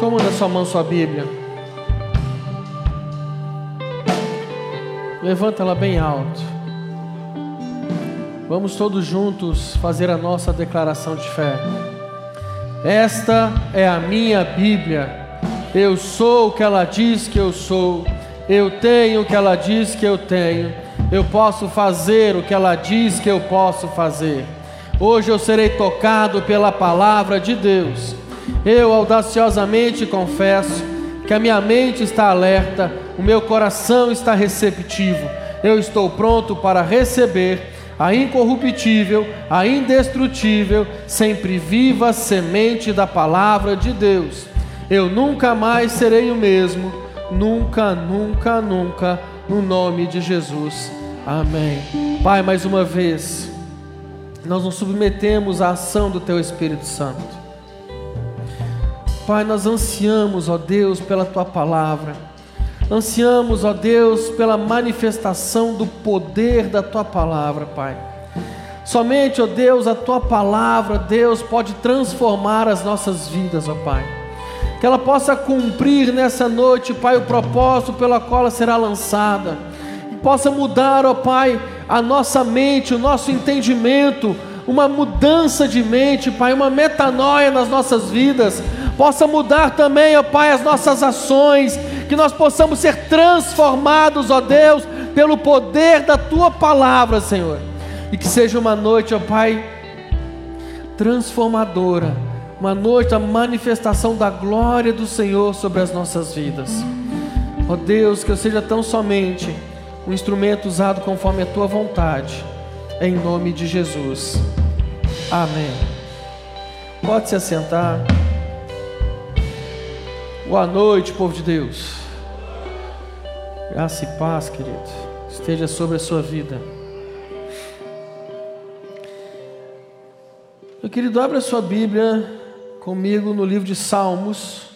Toma na sua mão sua Bíblia. Levanta ela bem alto. Vamos todos juntos fazer a nossa declaração de fé. Esta é a minha Bíblia. Eu sou o que ela diz que eu sou. Eu tenho o que ela diz que eu tenho. Eu posso fazer o que ela diz que eu posso fazer. Hoje eu serei tocado pela palavra de Deus. Eu audaciosamente confesso que a minha mente está alerta, o meu coração está receptivo. Eu estou pronto para receber a incorruptível, a indestrutível, sempre viva semente da palavra de Deus. Eu nunca mais serei o mesmo, nunca, nunca, nunca, no nome de Jesus. Amém. Pai, mais uma vez, nós nos submetemos à ação do Teu Espírito Santo. Pai, nós ansiamos, ó Deus, pela Tua palavra. Ansiamos, ó Deus, pela manifestação do poder da tua palavra, Pai. Somente, ó Deus, a tua palavra, Deus, pode transformar as nossas vidas, ó Pai. Que ela possa cumprir nessa noite, Pai, o propósito pela qual ela será lançada. Que possa mudar, ó Pai, a nossa mente, o nosso entendimento, uma mudança de mente, Pai, uma metanoia nas nossas vidas. Possa mudar também, ó Pai, as nossas ações que nós possamos ser transformados, ó Deus, pelo poder da tua palavra, Senhor. E que seja uma noite, ó Pai, transformadora, uma noite da manifestação da glória do Senhor sobre as nossas vidas. Ó Deus, que eu seja tão somente um instrumento usado conforme a tua vontade, em nome de Jesus. Amém. Pode se assentar. Boa noite, povo de Deus. Graça e paz, querido, esteja sobre a sua vida. Meu querido, abra sua Bíblia comigo no livro de Salmos,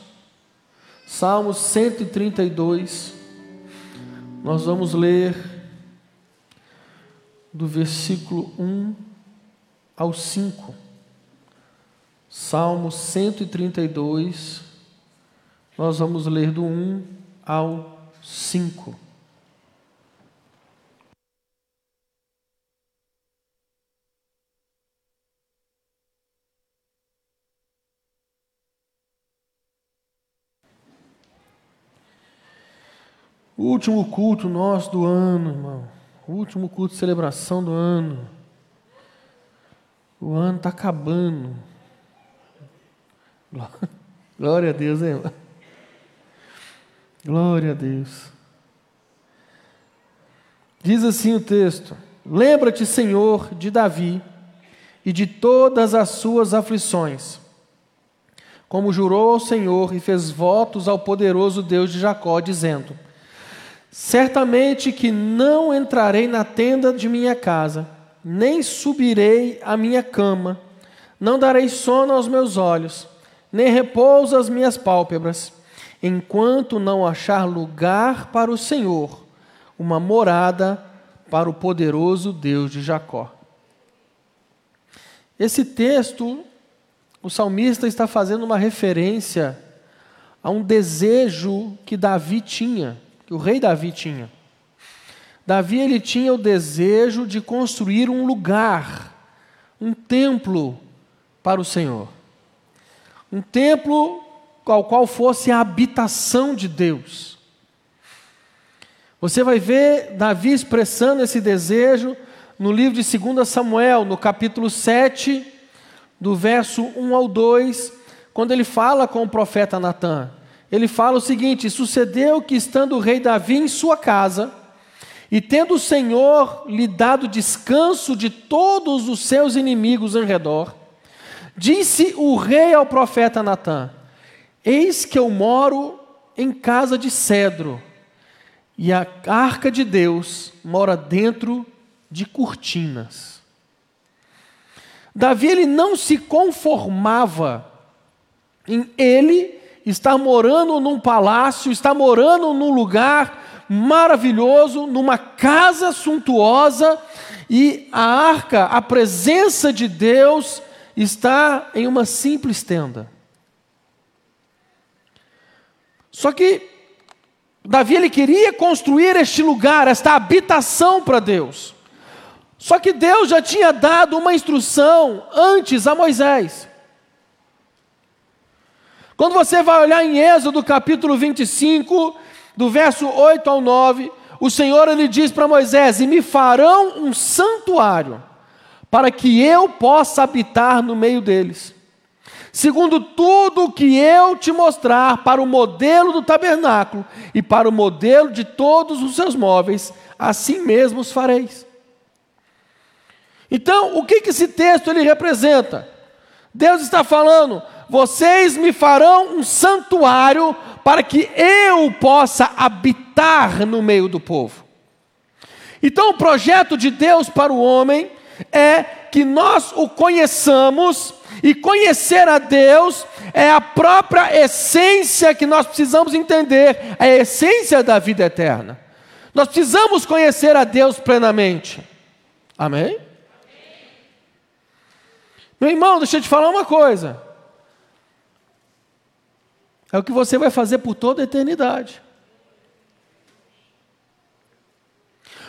Salmos 132. Nós vamos ler do versículo 1 ao 5. Salmos 132, nós vamos ler do 1 ao 5. O último culto nosso do ano, irmão. O último culto de celebração do ano. O ano está acabando. Glória a Deus, hein, irmão? Glória a Deus. Diz assim o texto: Lembra-te, Senhor, de Davi e de todas as suas aflições, como jurou ao Senhor e fez votos ao poderoso Deus de Jacó, dizendo: Certamente que não entrarei na tenda de minha casa, nem subirei à minha cama, não darei sono aos meus olhos, nem repouso às minhas pálpebras enquanto não achar lugar para o Senhor, uma morada para o poderoso Deus de Jacó. Esse texto, o salmista está fazendo uma referência a um desejo que Davi tinha, que o rei Davi tinha. Davi ele tinha o desejo de construir um lugar, um templo para o Senhor. Um templo ao qual fosse a habitação de Deus. Você vai ver Davi expressando esse desejo no livro de 2 Samuel, no capítulo 7, do verso 1 ao 2, quando ele fala com o profeta Natã. Ele fala o seguinte: Sucedeu que, estando o rei Davi em sua casa, e tendo o Senhor lhe dado descanso de todos os seus inimigos em redor, disse o rei ao profeta Natã: Eis que eu moro em casa de cedro, e a arca de Deus mora dentro de cortinas. Davi ele não se conformava em ele estar morando num palácio, estar morando num lugar maravilhoso, numa casa suntuosa, e a arca, a presença de Deus, está em uma simples tenda. Só que Davi ele queria construir este lugar, esta habitação para Deus. Só que Deus já tinha dado uma instrução antes a Moisés. Quando você vai olhar em Êxodo capítulo 25, do verso 8 ao 9, o Senhor ele diz para Moisés: "E me farão um santuário, para que eu possa habitar no meio deles." Segundo tudo o que eu te mostrar para o modelo do tabernáculo e para o modelo de todos os seus móveis, assim mesmo os fareis. Então, o que, que esse texto ele representa? Deus está falando: vocês me farão um santuário para que eu possa habitar no meio do povo. Então, o projeto de Deus para o homem é que nós o conheçamos e conhecer a Deus é a própria essência que nós precisamos entender, a essência da vida eterna. Nós precisamos conhecer a Deus plenamente. Amém? Meu irmão, deixa eu te falar uma coisa. É o que você vai fazer por toda a eternidade.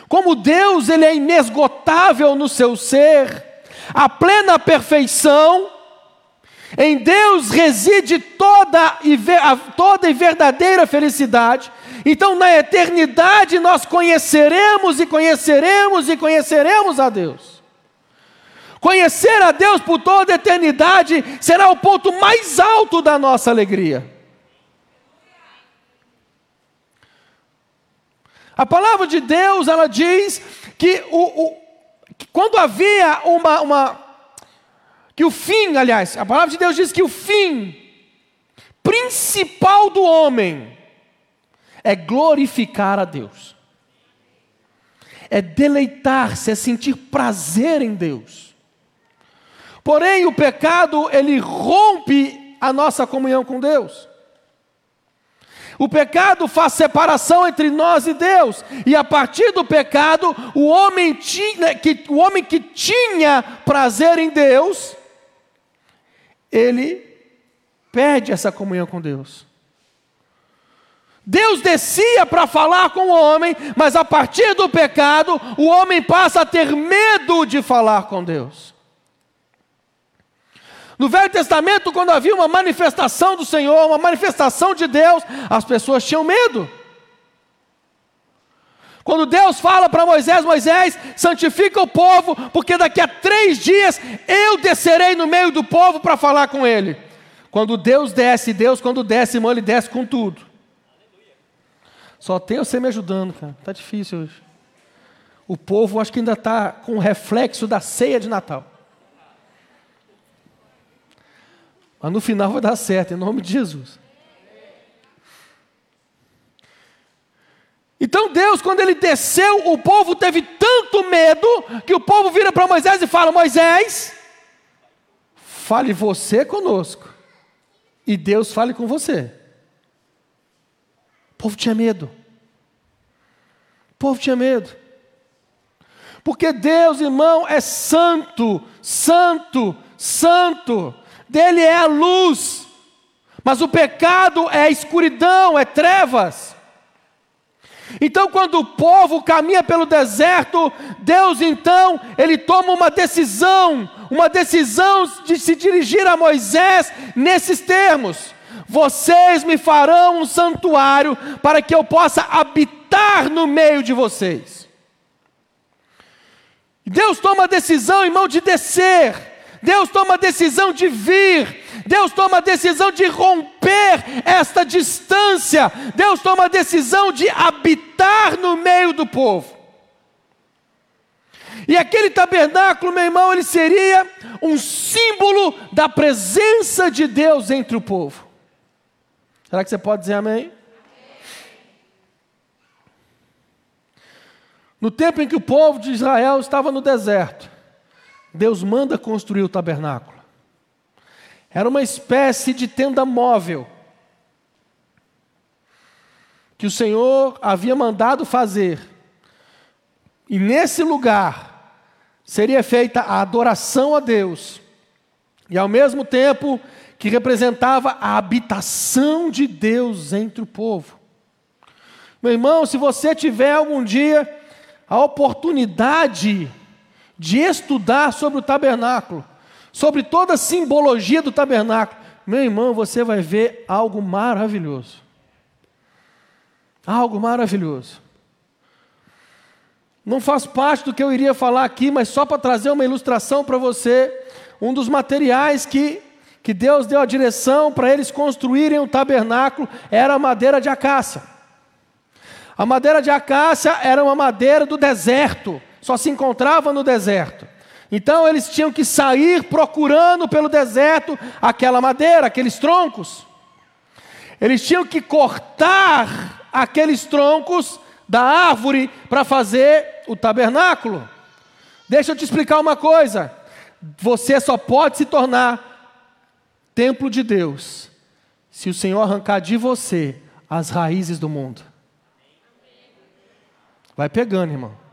Como Deus, ele é inesgotável no seu ser, a plena perfeição, em Deus reside toda e, toda e verdadeira felicidade. Então, na eternidade, nós conheceremos e conheceremos e conheceremos a Deus. Conhecer a Deus por toda a eternidade será o ponto mais alto da nossa alegria. A palavra de Deus, ela diz que, o, o que quando havia uma, uma que o fim, aliás, a palavra de Deus diz que o fim principal do homem é glorificar a Deus, é deleitar-se, é sentir prazer em Deus. Porém, o pecado, ele rompe a nossa comunhão com Deus. O pecado faz separação entre nós e Deus, e a partir do pecado, o homem, tinha, que, o homem que tinha prazer em Deus, ele perde essa comunhão com Deus. Deus descia para falar com o homem, mas a partir do pecado, o homem passa a ter medo de falar com Deus. No Velho Testamento, quando havia uma manifestação do Senhor, uma manifestação de Deus, as pessoas tinham medo. Quando Deus fala para Moisés: Moisés, santifica o povo, porque daqui a três dias eu descerei no meio do povo para falar com ele. Quando Deus desce, Deus, quando desce, irmão, ele desce com tudo. Só tem você me ajudando, cara. Está difícil hoje. O povo acho que ainda está com o reflexo da ceia de Natal. Mas no final vai dar certo, em nome de Jesus. Então Deus, quando ele desceu, o povo teve tanto medo que o povo vira para Moisés e fala: Moisés, fale você conosco, e Deus fale com você. O povo tinha medo. O povo tinha medo. Porque Deus, irmão, é santo, santo, santo. Dele é a luz. Mas o pecado é escuridão, é trevas. Então, quando o povo caminha pelo deserto, Deus então, ele toma uma decisão, uma decisão de se dirigir a Moisés nesses termos: Vocês me farão um santuário para que eu possa habitar no meio de vocês. Deus toma a decisão, irmão, de descer. Deus toma a decisão de vir, Deus toma a decisão de romper esta distância, Deus toma a decisão de habitar no meio do povo. E aquele tabernáculo, meu irmão, ele seria um símbolo da presença de Deus entre o povo. Será que você pode dizer amém? No tempo em que o povo de Israel estava no deserto, Deus manda construir o tabernáculo. Era uma espécie de tenda móvel que o Senhor havia mandado fazer. E nesse lugar seria feita a adoração a Deus. E ao mesmo tempo que representava a habitação de Deus entre o povo. Meu irmão, se você tiver algum dia a oportunidade de estudar sobre o tabernáculo, sobre toda a simbologia do tabernáculo, meu irmão, você vai ver algo maravilhoso. Algo maravilhoso. Não faz parte do que eu iria falar aqui, mas só para trazer uma ilustração para você, um dos materiais que, que Deus deu a direção para eles construírem o tabernáculo era a madeira de acácia. A madeira de acácia era uma madeira do deserto, só se encontrava no deserto. Então eles tinham que sair procurando pelo deserto aquela madeira, aqueles troncos. Eles tinham que cortar aqueles troncos da árvore para fazer o tabernáculo. Deixa eu te explicar uma coisa. Você só pode se tornar templo de Deus se o Senhor arrancar de você as raízes do mundo. Vai pegando, irmão.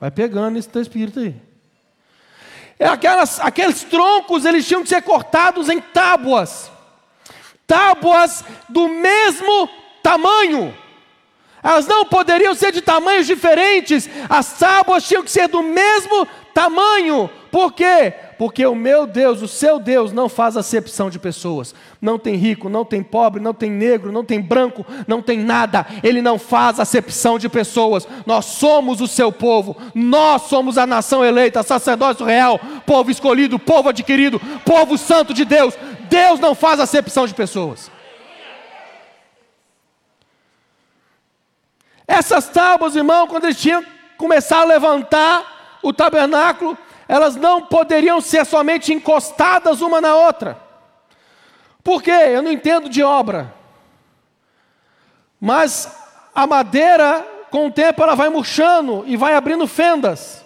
Vai pegando esse teu espírito aí. É aquelas, aqueles troncos, eles tinham que ser cortados em tábuas. Tábuas do mesmo tamanho. Elas não poderiam ser de tamanhos diferentes. As tábuas tinham que ser do mesmo tamanho. Por quê? Porque o meu Deus, o seu Deus, não faz acepção de pessoas. Não tem rico, não tem pobre, não tem negro, não tem branco, não tem nada. Ele não faz acepção de pessoas. Nós somos o seu povo. Nós somos a nação eleita, sacerdócio real, povo escolhido, povo adquirido, povo santo de Deus. Deus não faz acepção de pessoas. Essas tábuas, irmão, quando eles tinham começar a levantar o tabernáculo, elas não poderiam ser somente encostadas uma na outra. Por quê? Eu não entendo de obra. Mas a madeira, com o tempo, ela vai murchando e vai abrindo fendas.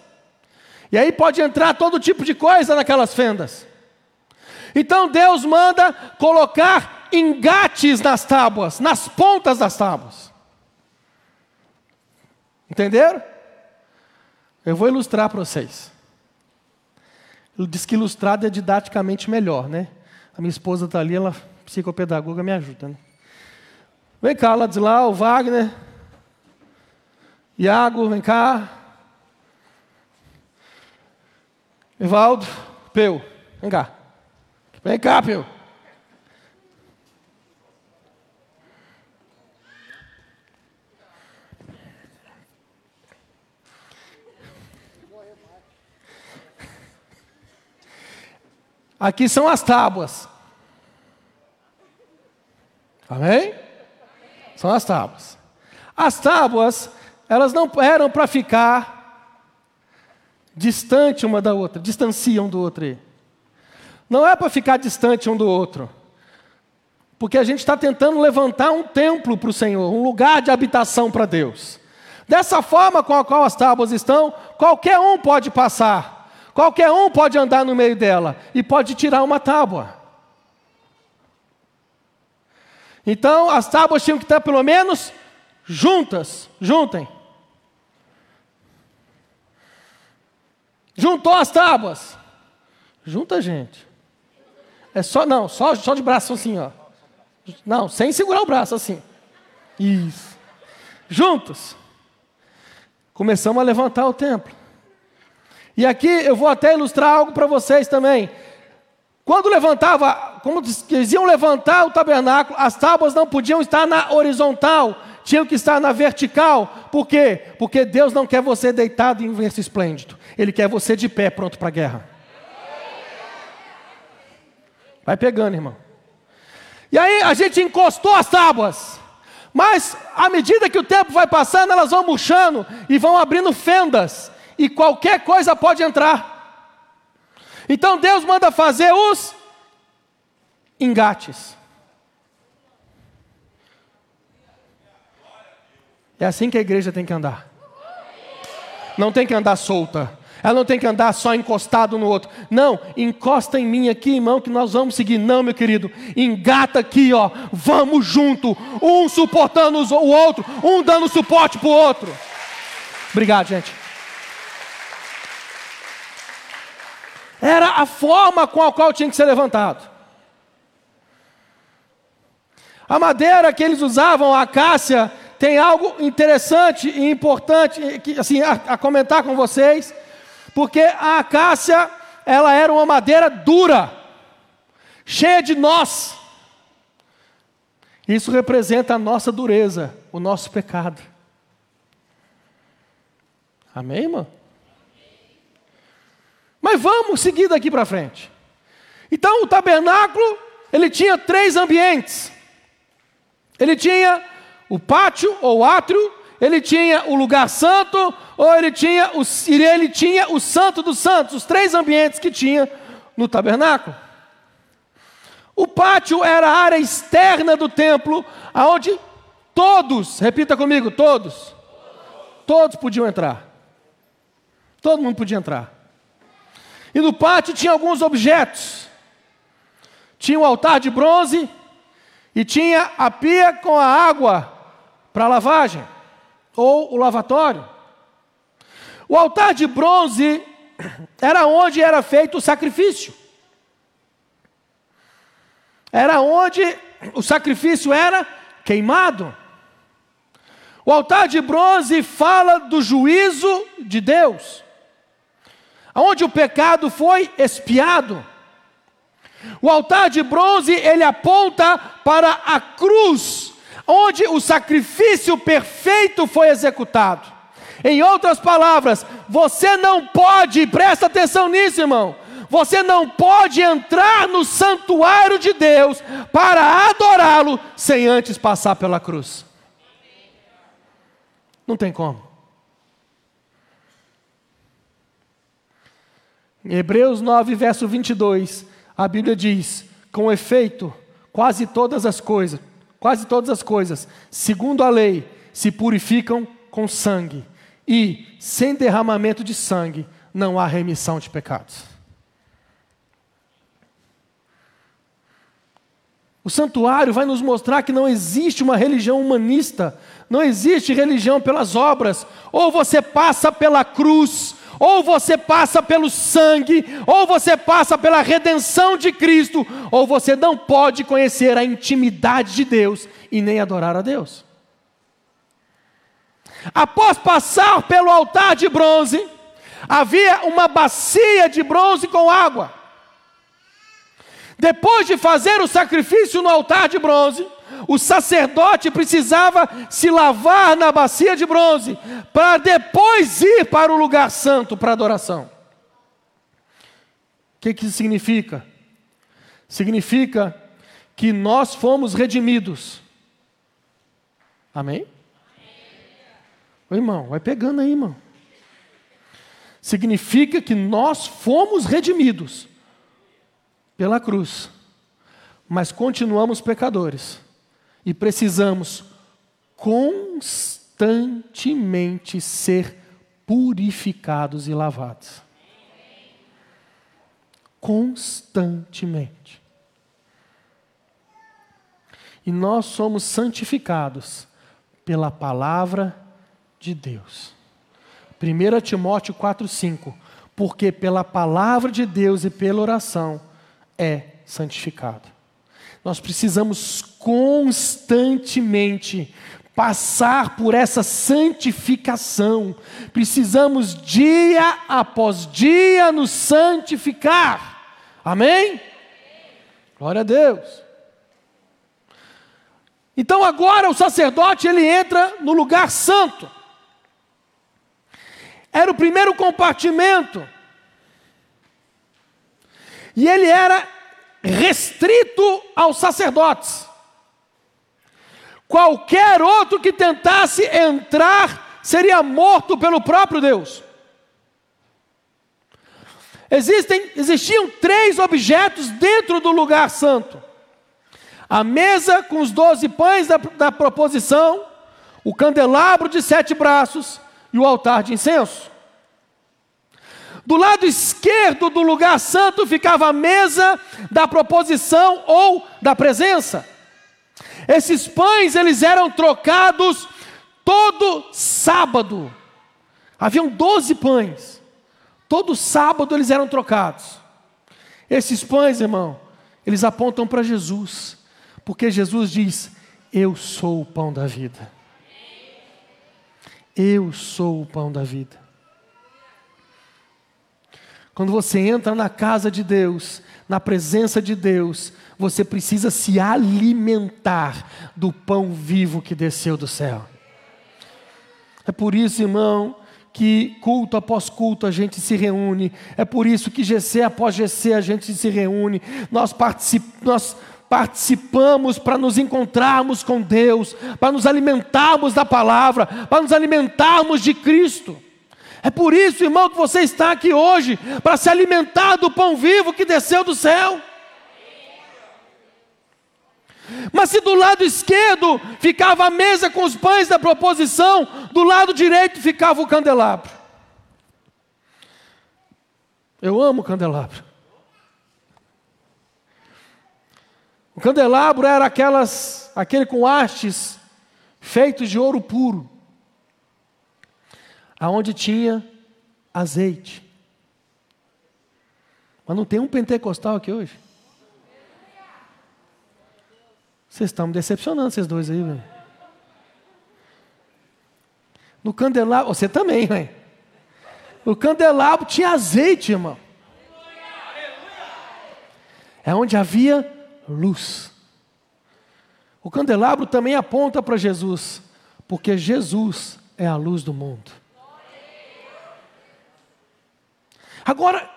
E aí pode entrar todo tipo de coisa naquelas fendas. Então Deus manda colocar engates nas tábuas, nas pontas das tábuas. Entenderam? Eu vou ilustrar para vocês. Diz que ilustrado é didaticamente melhor, né? A minha esposa está ali, ela psicopedagoga me ajuda. Né? Vem cá, lá de lá, o Wagner. Iago, vem cá. Evaldo, Peu, vem cá. Vem cá, Peu. Aqui são as tábuas. Amém? São as tábuas. As tábuas, elas não eram para ficar distante uma da outra, distanciam do outro. Não é para ficar distante um do outro. Porque a gente está tentando levantar um templo para o Senhor, um lugar de habitação para Deus. Dessa forma com a qual as tábuas estão, qualquer um pode passar. Qualquer um pode andar no meio dela e pode tirar uma tábua. Então, as tábuas tinham que estar pelo menos juntas. Juntem. Juntou as tábuas. Junta, gente. É só, não, só, só de braço assim, ó. Não, sem segurar o braço assim. Isso. Juntos. Começamos a levantar o templo. E aqui eu vou até ilustrar algo para vocês também. Quando levantava, como eles iam levantar o tabernáculo, as tábuas não podiam estar na horizontal, tinham que estar na vertical. Por quê? Porque Deus não quer você deitado em um verso esplêndido. Ele quer você de pé, pronto para a guerra. Vai pegando, irmão. E aí a gente encostou as tábuas. Mas à medida que o tempo vai passando, elas vão murchando e vão abrindo fendas e qualquer coisa pode entrar. Então Deus manda fazer os engates. É assim que a igreja tem que andar. Não tem que andar solta. Ela não tem que andar só encostado no outro. Não, encosta em mim aqui, irmão, que nós vamos seguir. Não, meu querido. Engata aqui, ó. Vamos junto. Um suportando o outro, um dando suporte para o outro. Obrigado, gente. Era a forma com a qual tinha que ser levantado. A madeira que eles usavam, a acácia, tem algo interessante e importante que, assim, a, a comentar com vocês, porque a acácia ela era uma madeira dura, cheia de nós. Isso representa a nossa dureza, o nosso pecado. Amém, irmão? Mas vamos seguir daqui para frente. Então, o tabernáculo, ele tinha três ambientes. Ele tinha o pátio ou átrio, ele tinha o lugar santo, ou ele tinha o, ele tinha o santo dos santos, os três ambientes que tinha no tabernáculo. O pátio era a área externa do templo, aonde todos, repita comigo, todos, todos podiam entrar. Todo mundo podia entrar. E no pátio tinha alguns objetos. Tinha o altar de bronze e tinha a pia com a água para lavagem ou o lavatório. O altar de bronze era onde era feito o sacrifício. Era onde o sacrifício era queimado. O altar de bronze fala do juízo de Deus, onde o pecado foi expiado. O altar de bronze ele aponta para a cruz, onde o sacrifício perfeito foi executado. Em outras palavras, você não pode, presta atenção nisso, irmão. Você não pode entrar no santuário de Deus para adorá-lo sem antes passar pela cruz. Não tem como. Em Hebreus 9, verso 22, a Bíblia diz: com efeito, quase todas as coisas, quase todas as coisas, segundo a lei, se purificam com sangue, e sem derramamento de sangue não há remissão de pecados. O santuário vai nos mostrar que não existe uma religião humanista, não existe religião pelas obras. Ou você passa pela cruz, ou você passa pelo sangue, ou você passa pela redenção de Cristo, ou você não pode conhecer a intimidade de Deus e nem adorar a Deus. Após passar pelo altar de bronze, havia uma bacia de bronze com água. Depois de fazer o sacrifício no altar de bronze, o sacerdote precisava se lavar na bacia de bronze, para depois ir para o lugar santo para adoração. O que, que isso significa? Significa que nós fomos redimidos. Amém? Ô, irmão, vai pegando aí, irmão. Significa que nós fomos redimidos pela cruz, mas continuamos pecadores e precisamos constantemente ser purificados e lavados. Constantemente. E nós somos santificados pela palavra de Deus. 1 Timóteo 4,5 Porque pela palavra de Deus e pela oração é santificado. Nós precisamos constantemente passar por essa santificação. Precisamos dia após dia nos santificar. Amém? Glória a Deus. Então agora o sacerdote ele entra no lugar santo. Era o primeiro compartimento e ele era restrito aos sacerdotes. Qualquer outro que tentasse entrar seria morto pelo próprio Deus. Existem, existiam três objetos dentro do lugar santo: a mesa com os doze pães da, da proposição, o candelabro de sete braços e o altar de incenso. Do lado esquerdo do lugar santo ficava a mesa da proposição ou da presença. Esses pães eles eram trocados todo sábado. Haviam doze pães. Todo sábado eles eram trocados. Esses pães, irmão, eles apontam para Jesus, porque Jesus diz: Eu sou o pão da vida. Eu sou o pão da vida. Quando você entra na casa de Deus, na presença de Deus, você precisa se alimentar do pão vivo que desceu do céu. É por isso, irmão, que culto após culto a gente se reúne. É por isso que GC após GC a gente se reúne. Nós, particip, nós participamos para nos encontrarmos com Deus, para nos alimentarmos da palavra, para nos alimentarmos de Cristo. É por isso, irmão, que você está aqui hoje, para se alimentar do pão vivo que desceu do céu. Mas se do lado esquerdo ficava a mesa com os pães da proposição, do lado direito ficava o candelabro. Eu amo o candelabro. O candelabro era aquelas, aquele com hastes feitos de ouro puro, aonde tinha azeite. Mas não tem um pentecostal aqui hoje? Vocês estão me decepcionando, vocês dois aí, velho. No candelabro, você também, velho. No candelabro tinha azeite, irmão. É onde havia luz. O candelabro também aponta para Jesus, porque Jesus é a luz do mundo. Agora,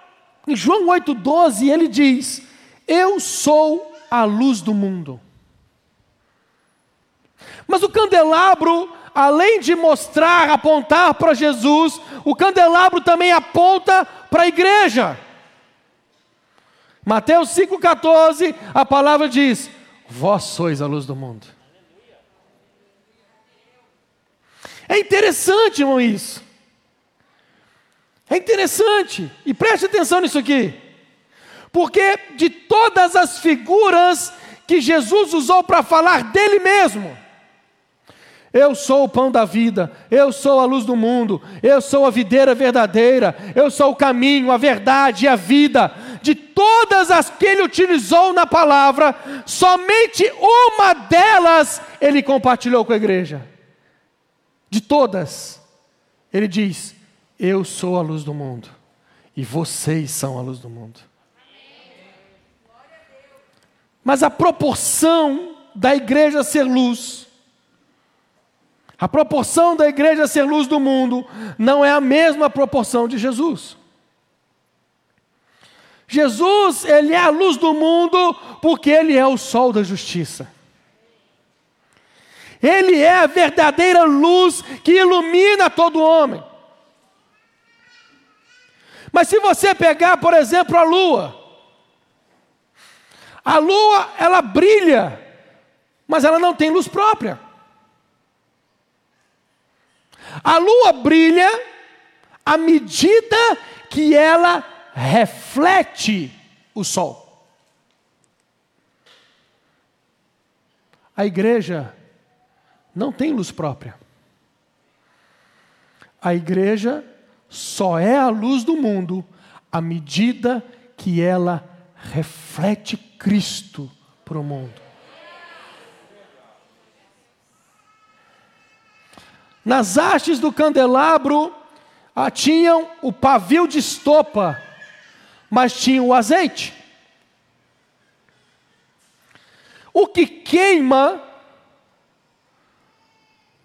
em João 8,12, ele diz: Eu sou a luz do mundo. Mas o candelabro, além de mostrar, apontar para Jesus, o candelabro também aponta para a igreja. Mateus 5,14, a palavra diz: Vós sois a luz do mundo. É interessante, irmão, isso. É interessante. E preste atenção nisso aqui. Porque de todas as figuras que Jesus usou para falar dele mesmo, eu sou o pão da vida, eu sou a luz do mundo, eu sou a videira verdadeira, eu sou o caminho, a verdade e a vida. De todas as que ele utilizou na palavra, somente uma delas ele compartilhou com a igreja. De todas, ele diz: Eu sou a luz do mundo, e vocês são a luz do mundo. Mas a proporção da igreja ser luz, a proporção da igreja ser luz do mundo não é a mesma proporção de Jesus. Jesus, ele é a luz do mundo porque ele é o sol da justiça. Ele é a verdadeira luz que ilumina todo homem. Mas se você pegar, por exemplo, a lua, a lua ela brilha, mas ela não tem luz própria. A lua brilha à medida que ela reflete o sol. A igreja não tem luz própria. A igreja só é a luz do mundo à medida que ela reflete Cristo para o mundo. Nas hastes do candelabro ah, tinham o pavio de estopa, mas tinham o azeite. O que queima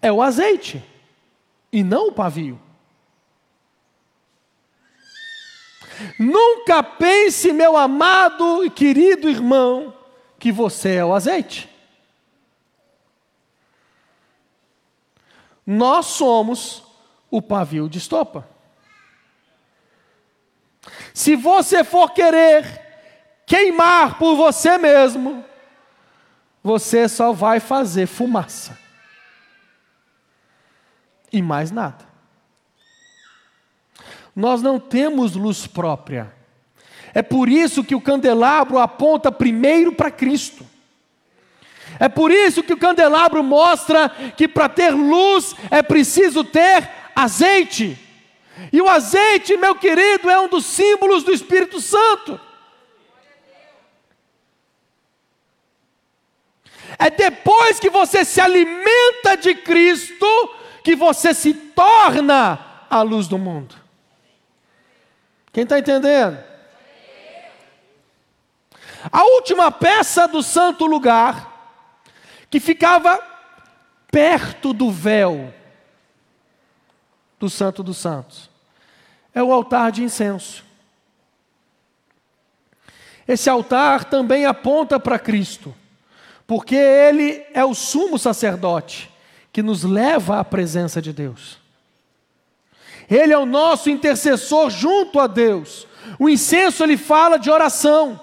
é o azeite e não o pavio. Nunca pense, meu amado e querido irmão, que você é o azeite. Nós somos o pavio de estopa. Se você for querer queimar por você mesmo, você só vai fazer fumaça. E mais nada. Nós não temos luz própria. É por isso que o candelabro aponta primeiro para Cristo. É por isso que o candelabro mostra que para ter luz é preciso ter azeite. E o azeite, meu querido, é um dos símbolos do Espírito É depois que você se alimenta de Cristo que você se torna a luz do mundo. Quem está entendendo? A última peça do santo lugar, que ficava perto do véu do Santo dos Santos, é o altar de incenso. Esse altar também aponta para Cristo, porque ele é o sumo sacerdote que nos leva à presença de Deus. Ele é o nosso intercessor junto a Deus. O incenso ele fala de oração.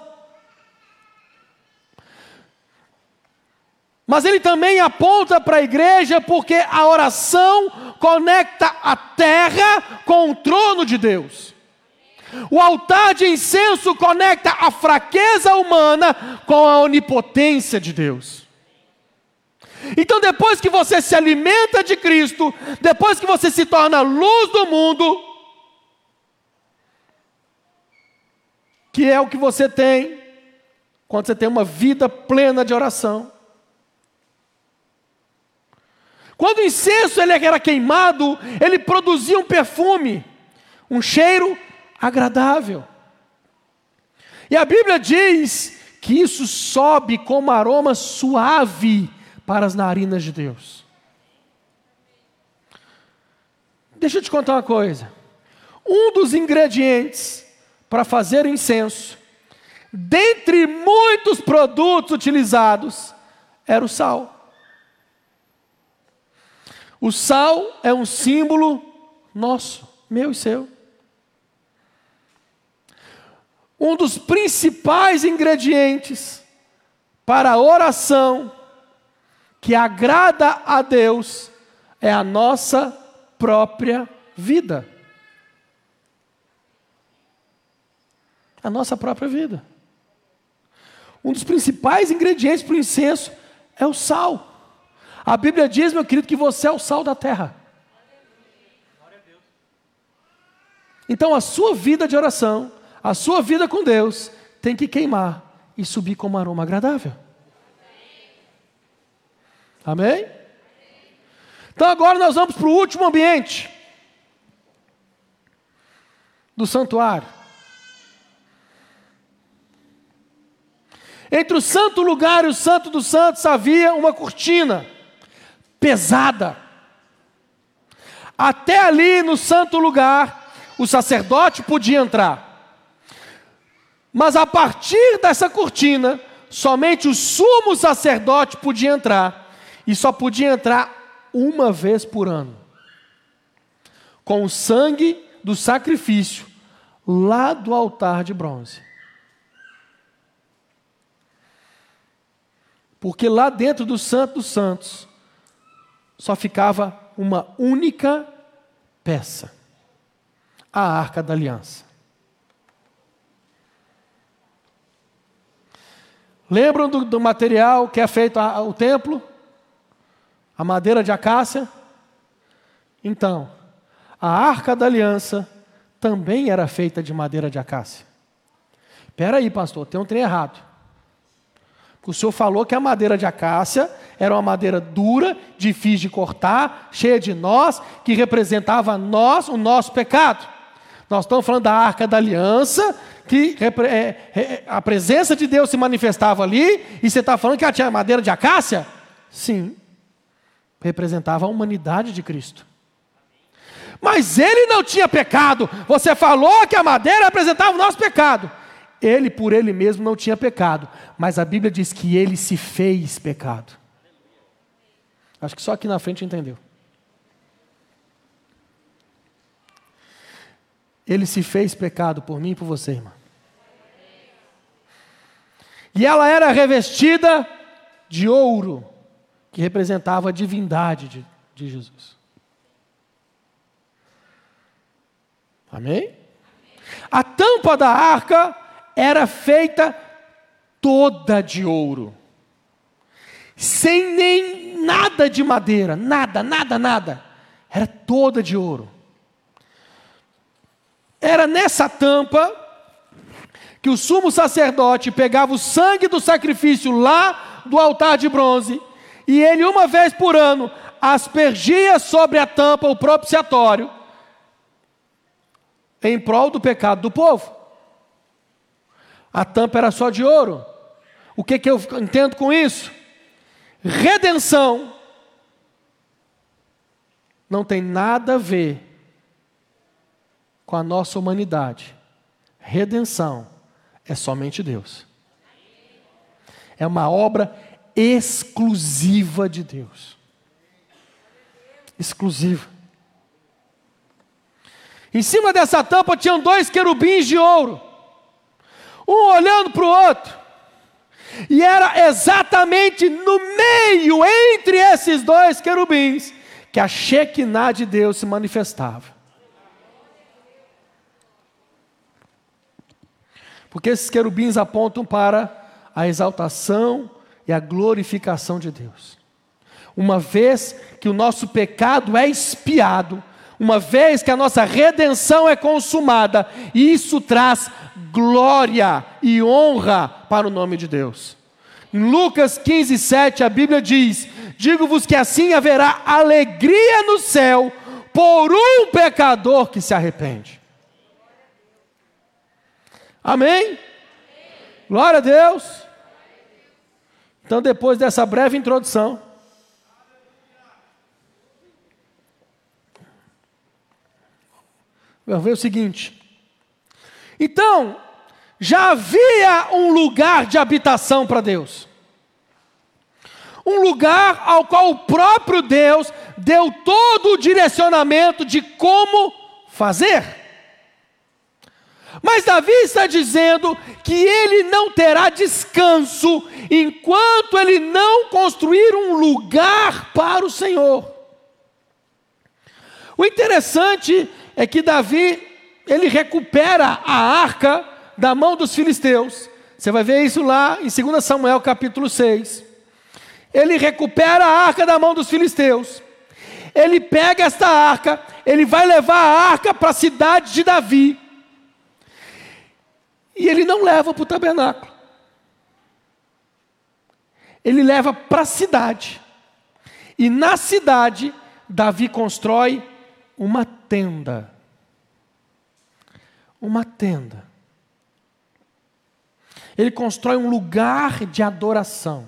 Mas ele também aponta para a igreja porque a oração conecta a terra com o trono de Deus. O altar de incenso conecta a fraqueza humana com a onipotência de Deus. Então, depois que você se alimenta de Cristo, depois que você se torna luz do mundo, que é o que você tem quando você tem uma vida plena de oração. Quando o incenso ele era queimado, ele produzia um perfume, um cheiro agradável. E a Bíblia diz que isso sobe como aroma suave para as narinas de Deus. Deixa eu te contar uma coisa. Um dos ingredientes para fazer incenso, dentre muitos produtos utilizados, era o sal. O sal é um símbolo nosso, meu e seu. Um dos principais ingredientes para a oração que agrada a Deus é a nossa própria vida. A nossa própria vida. Um dos principais ingredientes para o incenso é o sal. A Bíblia diz, meu querido, que você é o sal da terra. Então a sua vida de oração, a sua vida com Deus, tem que queimar e subir como aroma agradável. Amém? Então agora nós vamos para o último ambiente do santuário. Entre o santo lugar e o santo dos santos havia uma cortina pesada. Até ali no santo lugar, o sacerdote podia entrar. Mas a partir dessa cortina, somente o sumo sacerdote podia entrar e só podia entrar uma vez por ano com o sangue do sacrifício lá do altar de bronze. Porque lá dentro do Santo dos Santos só ficava uma única peça a arca da aliança. Lembram do, do material que é feito a, o templo? A madeira de acácia. Então, a arca da aliança também era feita de madeira de acácia. Espera aí, pastor, tem um trem errado. O senhor falou que a madeira de acácia era uma madeira dura, difícil de cortar, cheia de nós, que representava nós, o nosso pecado. Nós estamos falando da arca da aliança, que é, é, a presença de Deus se manifestava ali, e você está falando que ela tinha madeira de acácia? Sim representava a humanidade de Cristo. Mas ele não tinha pecado. Você falou que a madeira representava o nosso pecado. Ele por ele mesmo não tinha pecado, mas a Bíblia diz que ele se fez pecado. Acho que só aqui na frente entendeu. Ele se fez pecado por mim e por você, irmã. E ela era revestida de ouro que representava a divindade de, de Jesus. Amém? A tampa da arca era feita toda de ouro, sem nem nada de madeira, nada, nada, nada. Era toda de ouro. Era nessa tampa que o sumo sacerdote pegava o sangue do sacrifício lá do altar de bronze, e ele, uma vez por ano, aspergia sobre a tampa o propiciatório, em prol do pecado do povo. A tampa era só de ouro. O que, que eu entendo com isso? Redenção não tem nada a ver com a nossa humanidade. Redenção é somente Deus. É uma obra exclusiva de Deus. Exclusiva. Em cima dessa tampa tinham dois querubins de ouro, um olhando para o outro, e era exatamente no meio, entre esses dois querubins, que a Shekinah de Deus se manifestava. Porque esses querubins apontam para a exaltação e a glorificação de Deus. Uma vez que o nosso pecado é expiado, uma vez que a nossa redenção é consumada, isso traz glória e honra para o nome de Deus. Em Lucas 15, 7, a Bíblia diz: Digo-vos que assim haverá alegria no céu por um pecador que se arrepende. Amém? Glória a Deus. Então, depois dessa breve introdução, vamos ver o seguinte. Então, já havia um lugar de habitação para Deus. Um lugar ao qual o próprio Deus deu todo o direcionamento de como fazer. Mas Davi está dizendo que ele não terá descanso enquanto ele não construir um lugar para o Senhor. O interessante é que Davi, ele recupera a arca da mão dos filisteus. Você vai ver isso lá em 2 Samuel capítulo 6. Ele recupera a arca da mão dos filisteus. Ele pega esta arca, ele vai levar a arca para a cidade de Davi. E ele não leva para o tabernáculo. Ele leva para a cidade. E na cidade, Davi constrói uma tenda. Uma tenda. Ele constrói um lugar de adoração.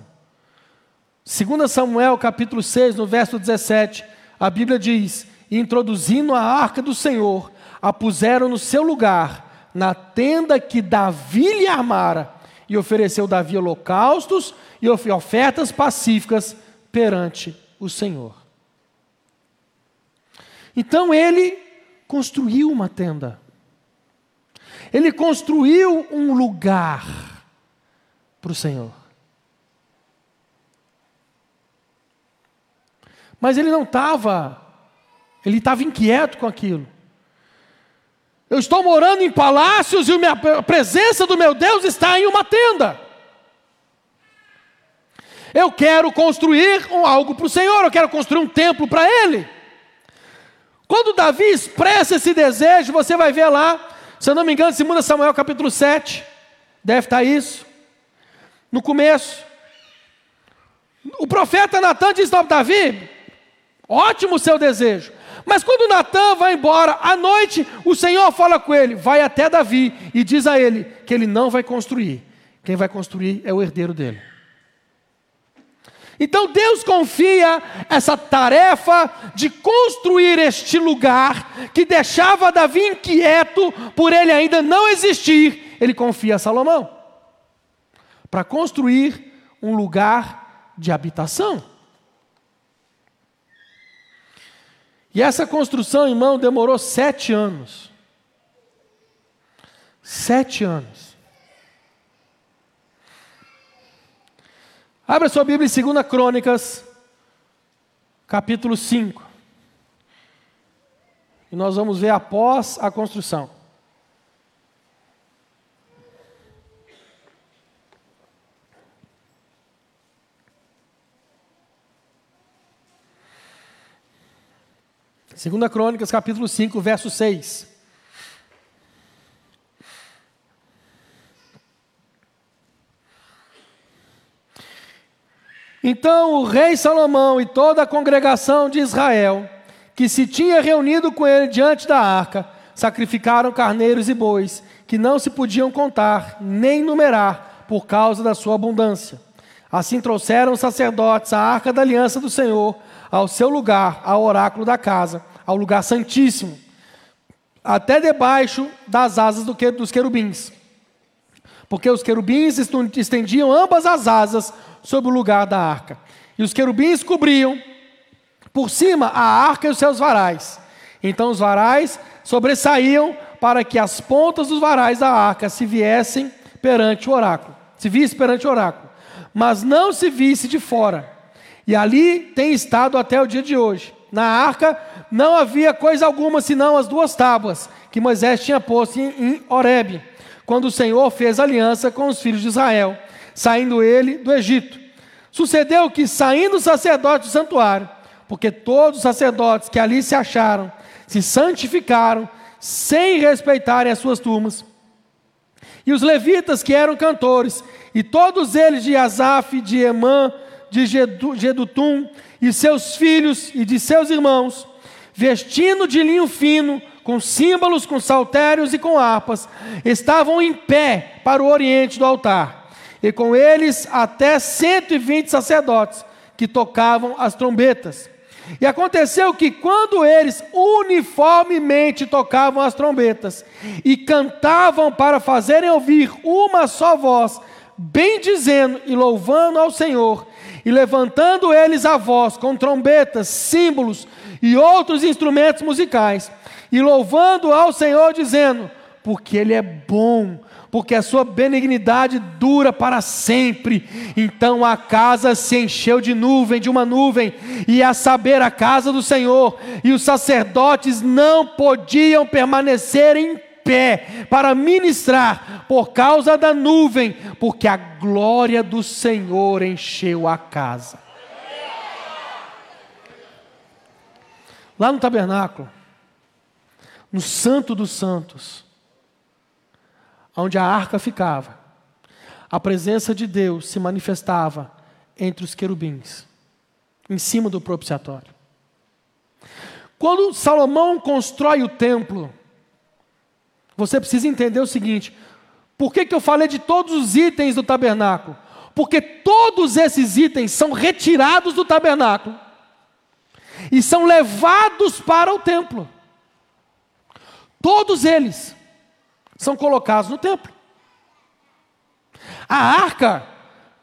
2 Samuel capítulo 6, no verso 17, a Bíblia diz: Introduzindo a arca do Senhor, a puseram no seu lugar na tenda que Davi lhe armara, e ofereceu Davi holocaustos e ofertas pacíficas perante o Senhor. Então ele construiu uma tenda. Ele construiu um lugar para o Senhor. Mas ele não estava, ele estava inquieto com aquilo. Eu estou morando em palácios e a presença do meu Deus está em uma tenda. Eu quero construir algo para o Senhor, eu quero construir um templo para Ele. Quando Davi expressa esse desejo, você vai ver lá, se eu não me engano, 2 Samuel capítulo 7, deve estar isso, no começo. O profeta Natan diz para Davi: ótimo o seu desejo, mas quando Natan vai embora, à noite, o Senhor fala com ele: vai até Davi e diz a ele que ele não vai construir. Quem vai construir é o herdeiro dele. Então Deus confia essa tarefa de construir este lugar que deixava Davi inquieto por ele ainda não existir. Ele confia a Salomão para construir um lugar de habitação. E essa construção, irmão, demorou sete anos. Sete anos. Abra sua Bíblia em 2 Crônicas, capítulo 5. E nós vamos ver após a construção. Segunda Crônicas, capítulo 5, verso 6. Então o rei Salomão e toda a congregação de Israel, que se tinha reunido com ele diante da arca, sacrificaram carneiros e bois, que não se podiam contar nem numerar por causa da sua abundância. Assim trouxeram os sacerdotes a arca da aliança do Senhor ao seu lugar, ao oráculo da casa, ao lugar santíssimo, até debaixo das asas do que, dos querubins. Porque os querubins estendiam ambas as asas sobre o lugar da arca. E os querubins cobriam por cima a arca e os seus varais. Então os varais sobressaíam para que as pontas dos varais da arca se viessem perante o oráculo, se visse perante o oráculo, mas não se visse de fora. E ali tem estado até o dia de hoje. Na arca não havia coisa alguma senão as duas tábuas que Moisés tinha posto em, Horebe, quando o Senhor fez aliança com os filhos de Israel, saindo ele do Egito. Sucedeu que, saindo os sacerdotes do santuário, porque todos os sacerdotes que ali se acharam se santificaram sem respeitarem as suas turmas. E os levitas que eram cantores, e todos eles de Asaf, de Emã, de Gedutum, e seus filhos e de seus irmãos, vestindo de linho fino, com símbolos, com saltérios e com harpas, estavam em pé para o oriente do altar, e com eles até 120 sacerdotes que tocavam as trombetas. E aconteceu que quando eles uniformemente tocavam as trombetas e cantavam para fazerem ouvir uma só voz, bendizendo e louvando ao Senhor, e levantando eles a voz com trombetas, símbolos e outros instrumentos musicais, e louvando ao Senhor, dizendo: Porque Ele é bom, porque a sua benignidade dura para sempre. Então a casa se encheu de nuvem, de uma nuvem, e a saber a casa do Senhor, e os sacerdotes não podiam permanecer em pé para ministrar por causa da nuvem, porque a glória do Senhor encheu a casa. Lá no tabernáculo, no Santo dos Santos, onde a arca ficava, a presença de Deus se manifestava entre os querubins, em cima do propiciatório. Quando Salomão constrói o templo, você precisa entender o seguinte: por que, que eu falei de todos os itens do tabernáculo? Porque todos esses itens são retirados do tabernáculo e são levados para o templo. Todos eles são colocados no templo. A arca,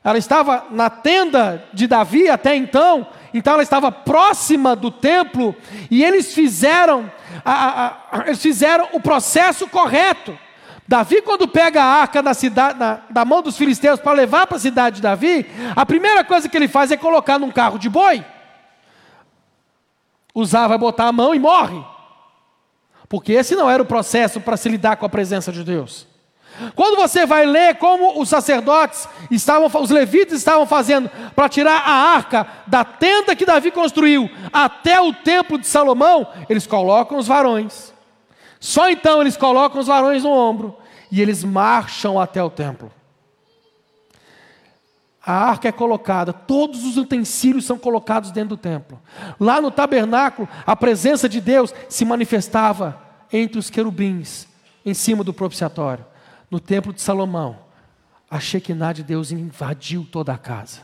ela estava na tenda de Davi até então, então ela estava próxima do templo e eles fizeram, a, a, eles fizeram o processo correto. Davi, quando pega a arca da, cidade, da, da mão dos filisteus para levar para a cidade de Davi, a primeira coisa que ele faz é colocar num carro de boi. Usar, vai botar a mão e morre. Porque esse não era o processo para se lidar com a presença de Deus. Quando você vai ler como os sacerdotes estavam, os levitas estavam fazendo para tirar a arca da tenda que Davi construiu até o templo de Salomão, eles colocam os varões. Só então eles colocam os varões no ombro e eles marcham até o templo. A arca é colocada, todos os utensílios são colocados dentro do templo. Lá no tabernáculo, a presença de Deus se manifestava entre os querubins, em cima do propiciatório no templo de Salomão, a Shekinah de Deus invadiu toda a casa.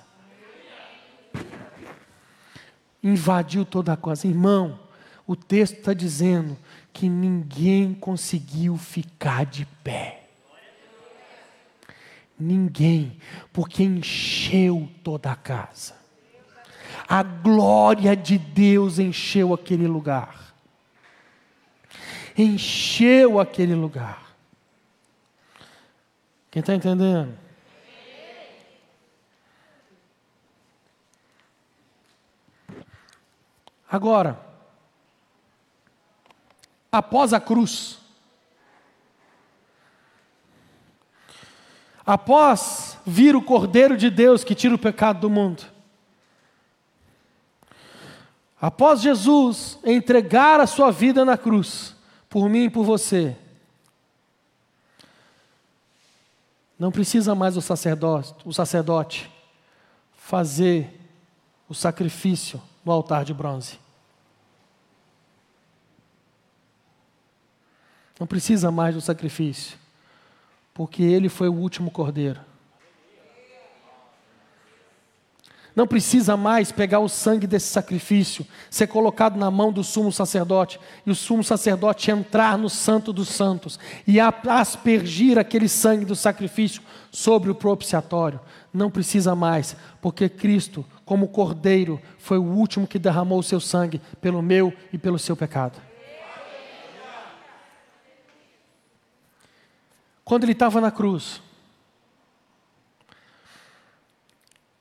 Invadiu toda a casa. Irmão, o texto está dizendo que ninguém conseguiu ficar de pé. Ninguém, porque encheu toda a casa. A glória de Deus encheu aquele lugar. Encheu aquele lugar. Quem está entendendo? Agora, após a cruz, após vir o Cordeiro de Deus que tira o pecado do mundo, após Jesus entregar a sua vida na cruz, por mim e por você, Não precisa mais o sacerdote, o sacerdote fazer o sacrifício no altar de bronze. Não precisa mais do sacrifício, porque ele foi o último cordeiro. Não precisa mais pegar o sangue desse sacrifício, ser colocado na mão do sumo sacerdote, e o sumo sacerdote entrar no Santo dos Santos e aspergir aquele sangue do sacrifício sobre o propiciatório. Não precisa mais, porque Cristo, como cordeiro, foi o último que derramou o seu sangue pelo meu e pelo seu pecado. Quando ele estava na cruz,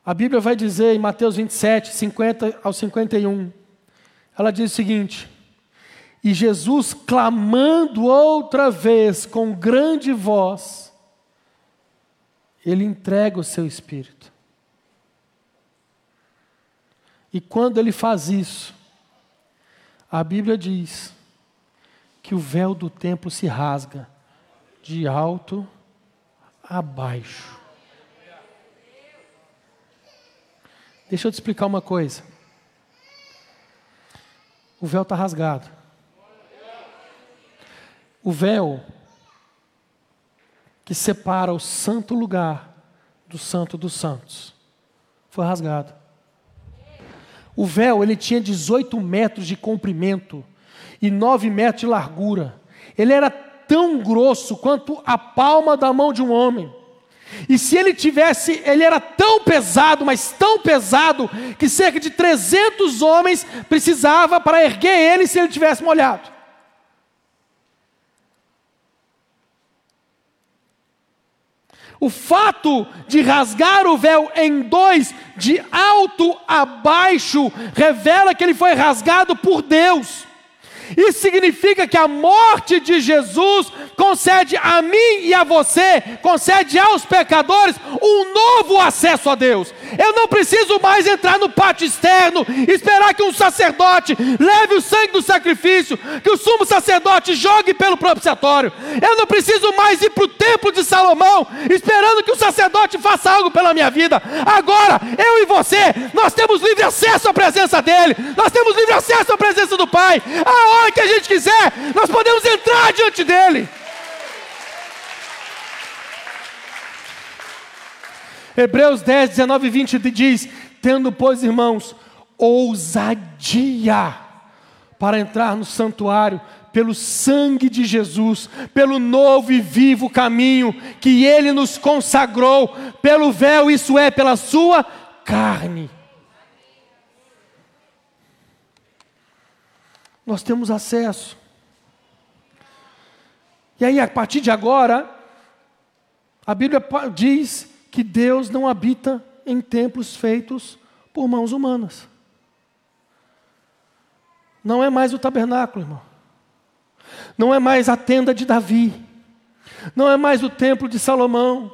A Bíblia vai dizer em Mateus 27, 50 ao 51, ela diz o seguinte: E Jesus, clamando outra vez com grande voz, ele entrega o seu espírito. E quando ele faz isso, a Bíblia diz que o véu do templo se rasga de alto a baixo. Deixa eu te explicar uma coisa. O véu está rasgado. O véu que separa o santo lugar do santo dos santos foi rasgado. O véu ele tinha 18 metros de comprimento e 9 metros de largura. Ele era tão grosso quanto a palma da mão de um homem. E se ele tivesse, ele era tão pesado, mas tão pesado, que cerca de 300 homens precisava para erguer ele se ele tivesse molhado. O fato de rasgar o véu em dois, de alto a baixo, revela que ele foi rasgado por Deus. Isso significa que a morte de Jesus concede a mim e a você, concede aos pecadores um novo acesso a Deus. Eu não preciso mais entrar no pátio externo, esperar que um sacerdote leve o sangue do sacrifício, que o sumo sacerdote jogue pelo propiciatório. Eu não preciso mais ir para o templo de Salomão, esperando que o sacerdote faça algo pela minha vida. Agora, eu e você, nós temos livre acesso à presença dele, nós temos livre acesso à presença do Pai. A hora que a gente quiser, nós podemos entrar diante dele. Hebreus 10, 19 e 20 diz: Tendo, pois, irmãos, ousadia para entrar no santuário pelo sangue de Jesus, pelo novo e vivo caminho que ele nos consagrou, pelo véu, isso é, pela sua carne. Nós temos acesso. E aí, a partir de agora, a Bíblia diz que Deus não habita em templos feitos por mãos humanas. Não é mais o tabernáculo, irmão. Não é mais a tenda de Davi. Não é mais o templo de Salomão.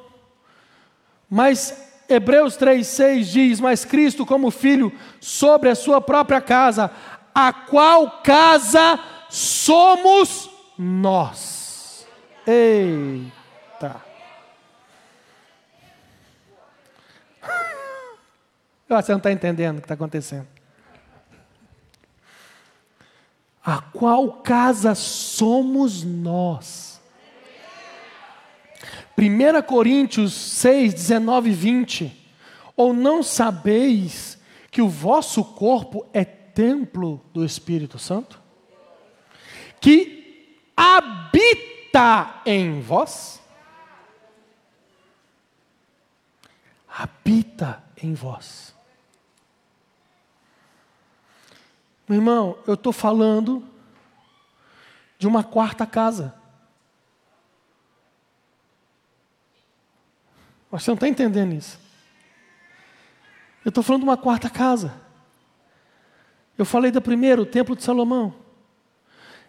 Mas Hebreus 3,6 diz: Mas Cristo, como filho, sobre a sua própria casa, a qual casa somos nós. Eita. Você não está entendendo o que está acontecendo. A qual casa somos nós? 1 Coríntios 6, 19 e 20. Ou não sabeis que o vosso corpo é templo do Espírito Santo, que habita em vós. Habita em vós. Meu irmão, eu estou falando de uma quarta casa. Você não está entendendo isso. Eu estou falando de uma quarta casa. Eu falei da primeira, o templo de Salomão.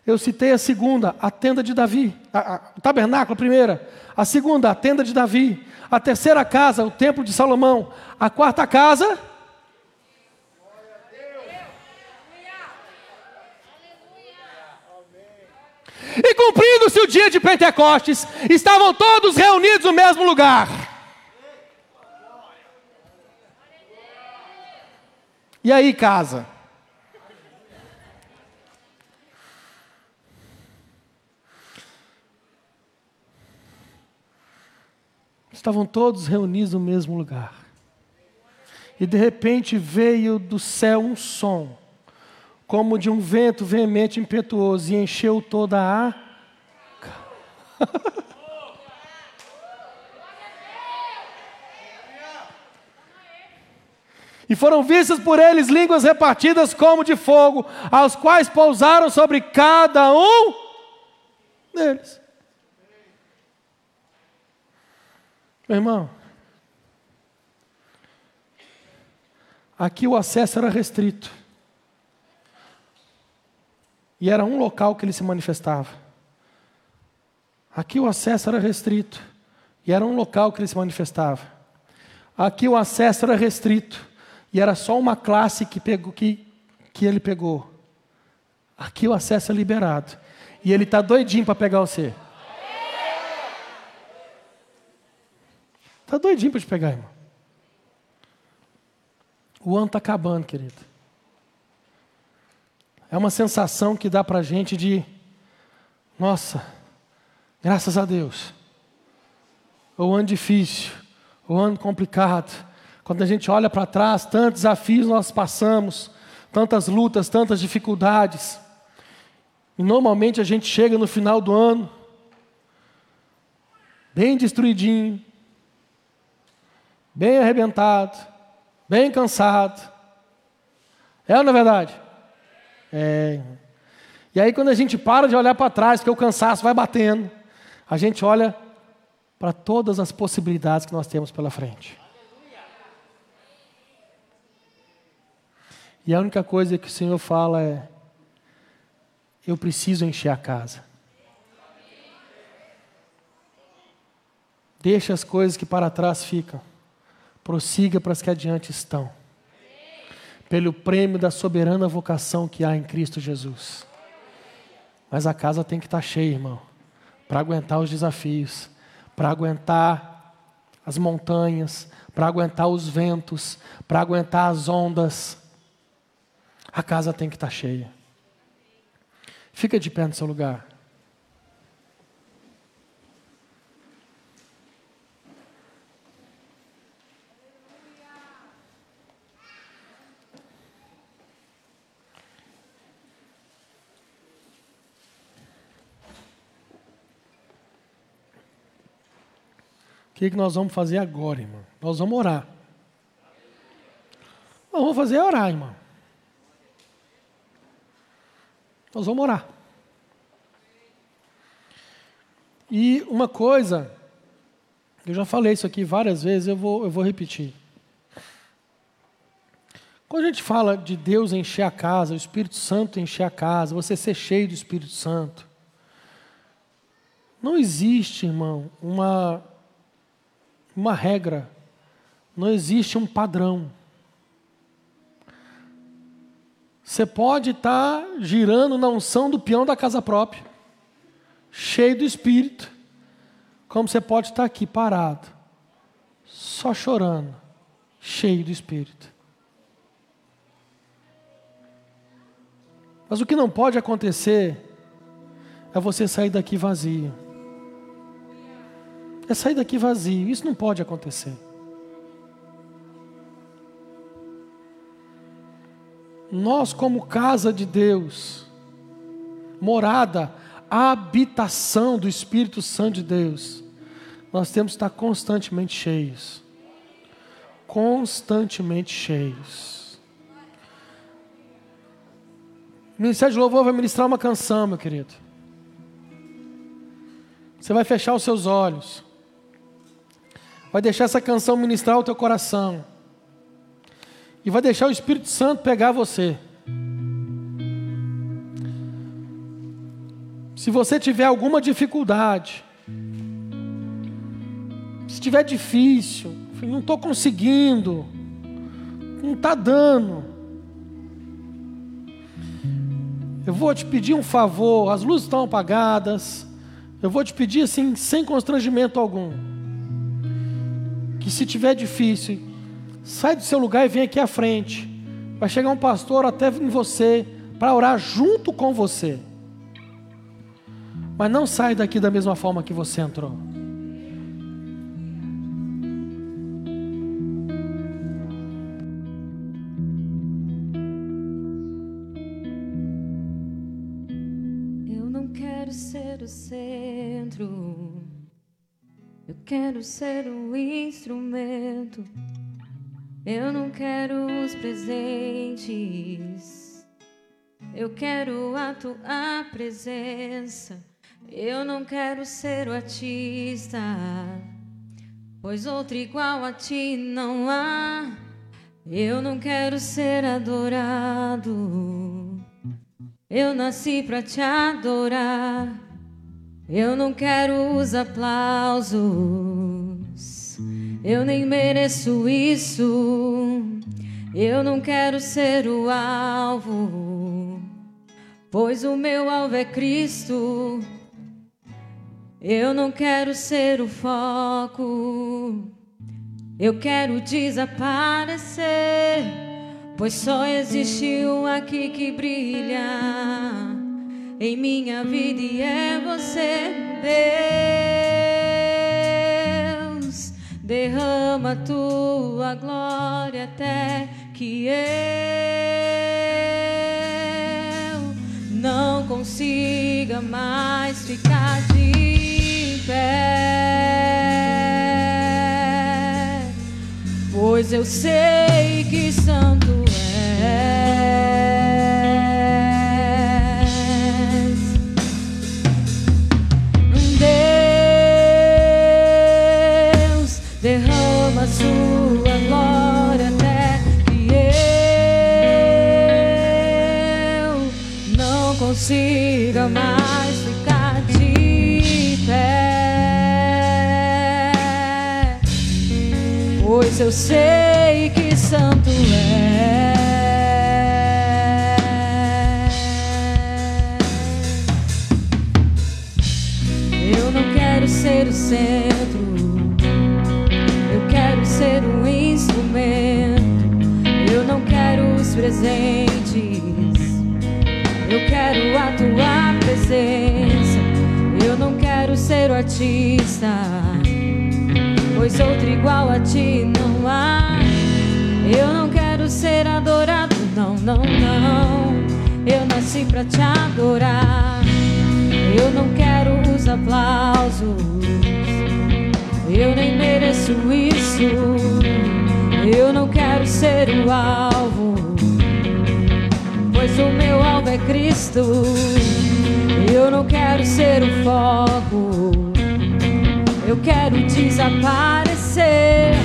Eu citei a segunda, a tenda de Davi, a, a, o tabernáculo, a primeira. A segunda, a tenda de Davi. A terceira casa, o templo de Salomão. A quarta casa. E cumprindo-se o dia de Pentecostes, estavam todos reunidos no mesmo lugar. E aí, casa? Estavam todos reunidos no mesmo lugar. E de repente veio do céu um som, como de um vento veemente impetuoso, e encheu toda a. E foram vistas por eles línguas repartidas como de fogo, aos quais pousaram sobre cada um deles. Meu irmão, aqui o acesso era restrito. E era um local que ele se manifestava. Aqui o acesso era restrito. E era um local que ele se manifestava. Aqui o acesso era restrito. E era só uma classe que, pegou, que, que ele pegou. Aqui o acesso é liberado. E ele está doidinho para pegar você. Está doidinho para te pegar, irmão. O ano está acabando, querido. É uma sensação que dá para a gente de, nossa, graças a Deus. O ano difícil, o ano complicado. Quando a gente olha para trás, tantos desafios nós passamos, tantas lutas, tantas dificuldades. E normalmente a gente chega no final do ano, bem destruidinho, bem arrebentado, bem cansado. É ou não é verdade? É. E aí, quando a gente para de olhar para trás, porque o cansaço vai batendo, a gente olha para todas as possibilidades que nós temos pela frente. E a única coisa que o Senhor fala é: eu preciso encher a casa. Deixa as coisas que para trás ficam prossiga para as que adiante estão, pelo prêmio da soberana vocação que há em Cristo Jesus. Mas a casa tem que estar cheia, irmão, para aguentar os desafios, para aguentar as montanhas, para aguentar os ventos, para aguentar as ondas. A casa tem que estar cheia. Fica de pé no seu lugar. Que, que nós vamos fazer agora, irmão? Nós vamos orar. Nós vamos fazer é orar, irmão. Nós vamos orar. E uma coisa, eu já falei isso aqui várias vezes, eu vou, eu vou repetir. Quando a gente fala de Deus encher a casa, o Espírito Santo encher a casa, você ser cheio do Espírito Santo, não existe, irmão, uma uma regra, não existe um padrão. Você pode estar girando na unção do peão da casa própria, cheio do espírito, como você pode estar aqui parado, só chorando, cheio do espírito. Mas o que não pode acontecer é você sair daqui vazio é sair daqui vazio. Isso não pode acontecer. Nós, como casa de Deus, morada, habitação do Espírito Santo de Deus, nós temos que estar constantemente cheios. Constantemente cheios. O Ministério de Louvor vai ministrar uma canção, meu querido. Você vai fechar os seus olhos vai deixar essa canção ministrar o teu coração. E vai deixar o Espírito Santo pegar você. Se você tiver alguma dificuldade, se estiver difícil, não estou conseguindo, não está dando. Eu vou te pedir um favor, as luzes estão apagadas. Eu vou te pedir assim, sem constrangimento algum que se tiver difícil, sai do seu lugar e vem aqui à frente. Vai chegar um pastor até em você para orar junto com você. Mas não sai daqui da mesma forma que você entrou. Quero ser o instrumento. Eu não quero os presentes. Eu quero a tua presença. Eu não quero ser o artista, pois outro igual a ti não há. Eu não quero ser adorado. Eu nasci para te adorar. Eu não quero os aplausos. Eu nem mereço isso. Eu não quero ser o alvo, pois o meu alvo é Cristo. Eu não quero ser o foco, eu quero desaparecer, pois só existe um aqui que brilha em minha vida e é você, Deus. Derrama tua glória até que eu não consiga mais ficar de pé, pois eu sei que santo és. Pois eu sei que santo é. Eu não quero ser o centro, eu quero ser um instrumento. Eu não quero os presentes, eu quero a tua presença. Eu não quero ser o artista, pois outro igual a ti não há. Eu não quero ser adorado, não, não, não. Eu nasci pra te adorar. Eu não quero os aplausos, eu nem mereço isso. Eu não quero ser o alvo, pois o meu alvo é Cristo. Eu não quero ser o foco, eu quero desaparecer,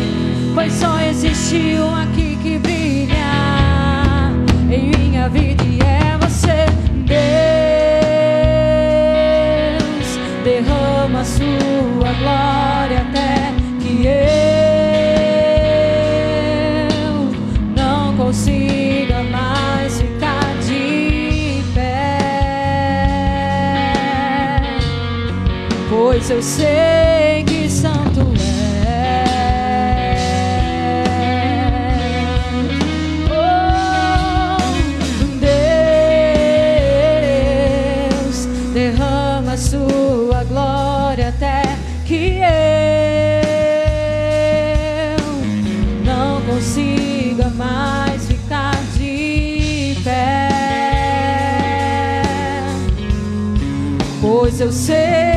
pois só existe um aqui que brilha. Em minha vida e é você, Deus. Derrama sua glória eu sei que santo é. Oh, Deus, derrama sua glória até que eu não consiga mais ficar de pé, pois eu sei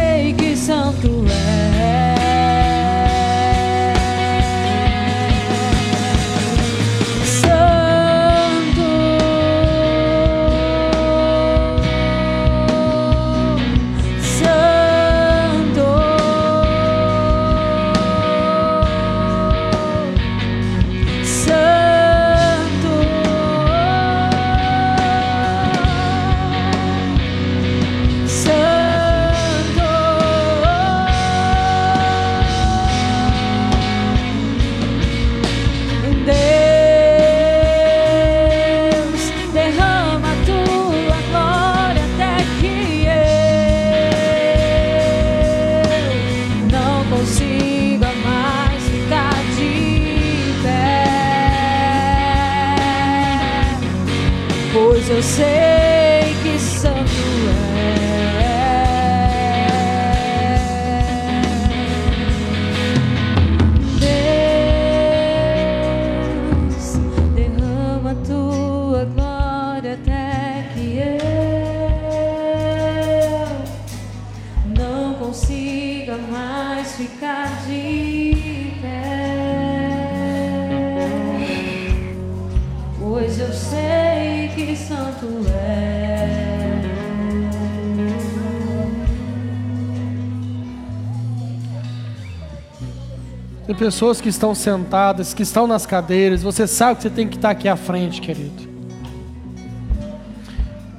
pessoas que estão sentadas, que estão nas cadeiras. Você sabe que você tem que estar aqui à frente, querido.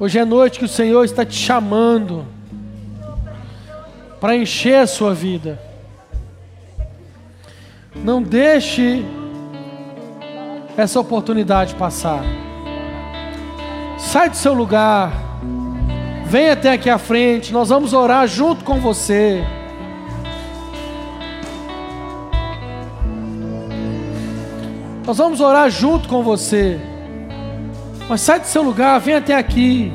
Hoje é noite que o Senhor está te chamando para encher a sua vida. Não deixe essa oportunidade passar. Sai do seu lugar. Vem até aqui à frente. Nós vamos orar junto com você. Nós vamos orar junto com você. Mas sai do seu lugar, vem até aqui.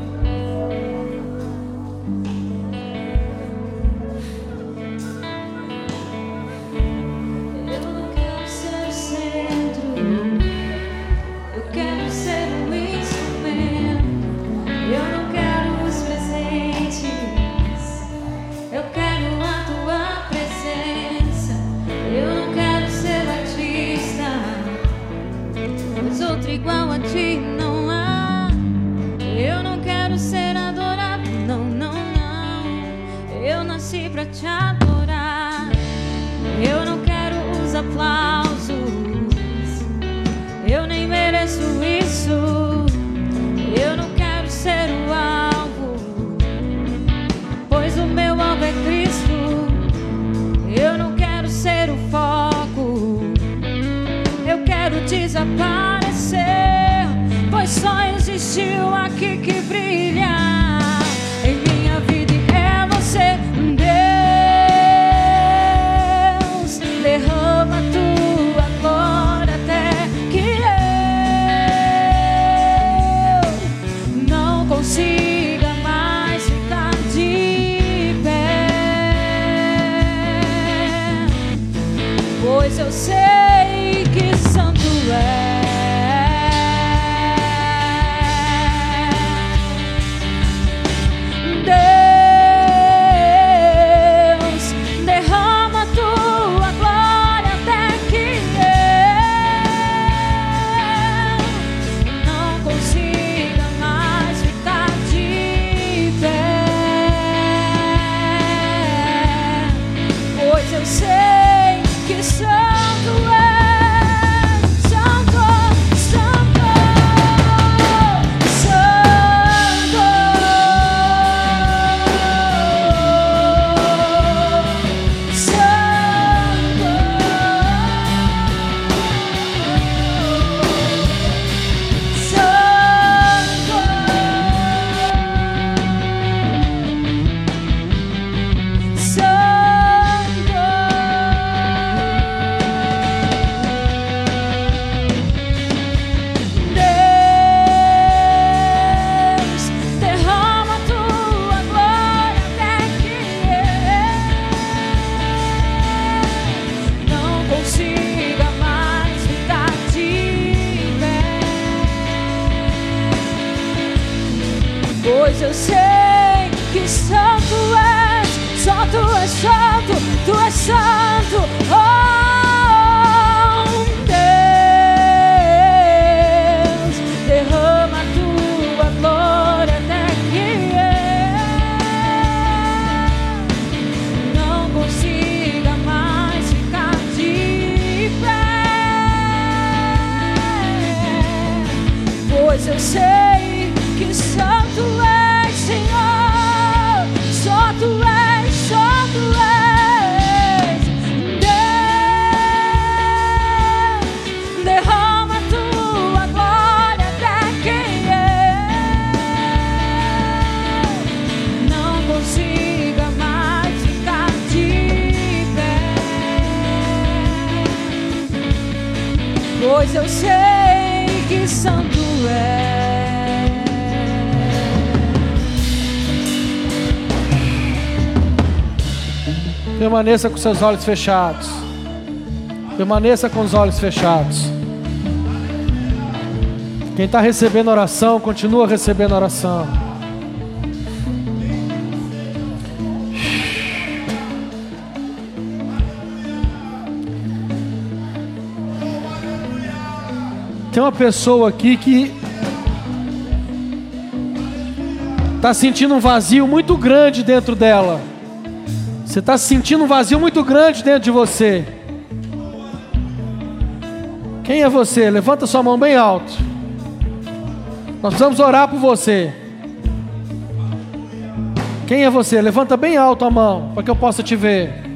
Permaneça com seus olhos fechados. Permaneça com os olhos fechados. Quem está recebendo oração, continua recebendo oração. Tem uma pessoa aqui que está sentindo um vazio muito grande dentro dela. Você está sentindo um vazio muito grande dentro de você. Quem é você? Levanta sua mão bem alto. Nós precisamos orar por você. Quem é você? Levanta bem alto a mão para que eu possa te ver.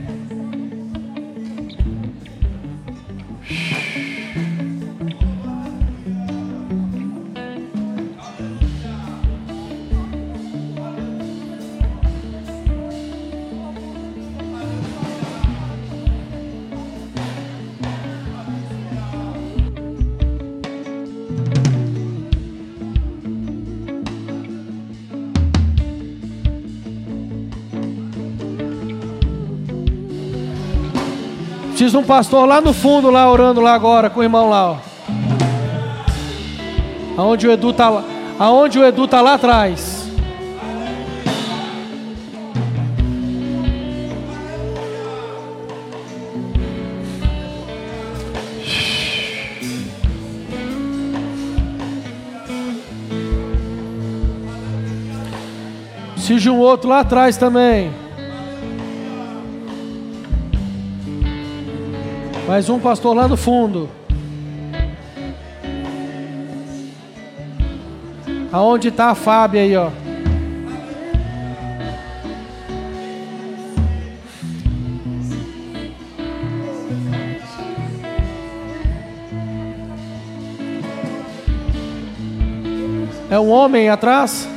De um pastor lá no fundo, lá orando lá agora com o irmão lá. Ó. Aonde o Edu tá lá, aonde o Edu tá lá atrás. De um outro lá atrás também. Mais um pastor lá no fundo. Aonde está a Fábia aí, ó? É um homem atrás?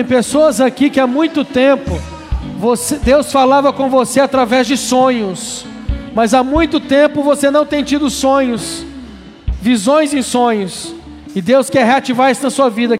Tem pessoas aqui que há muito tempo você, Deus falava com você através de sonhos, mas há muito tempo você não tem tido sonhos, visões em sonhos, e Deus quer reativar isso na sua vida.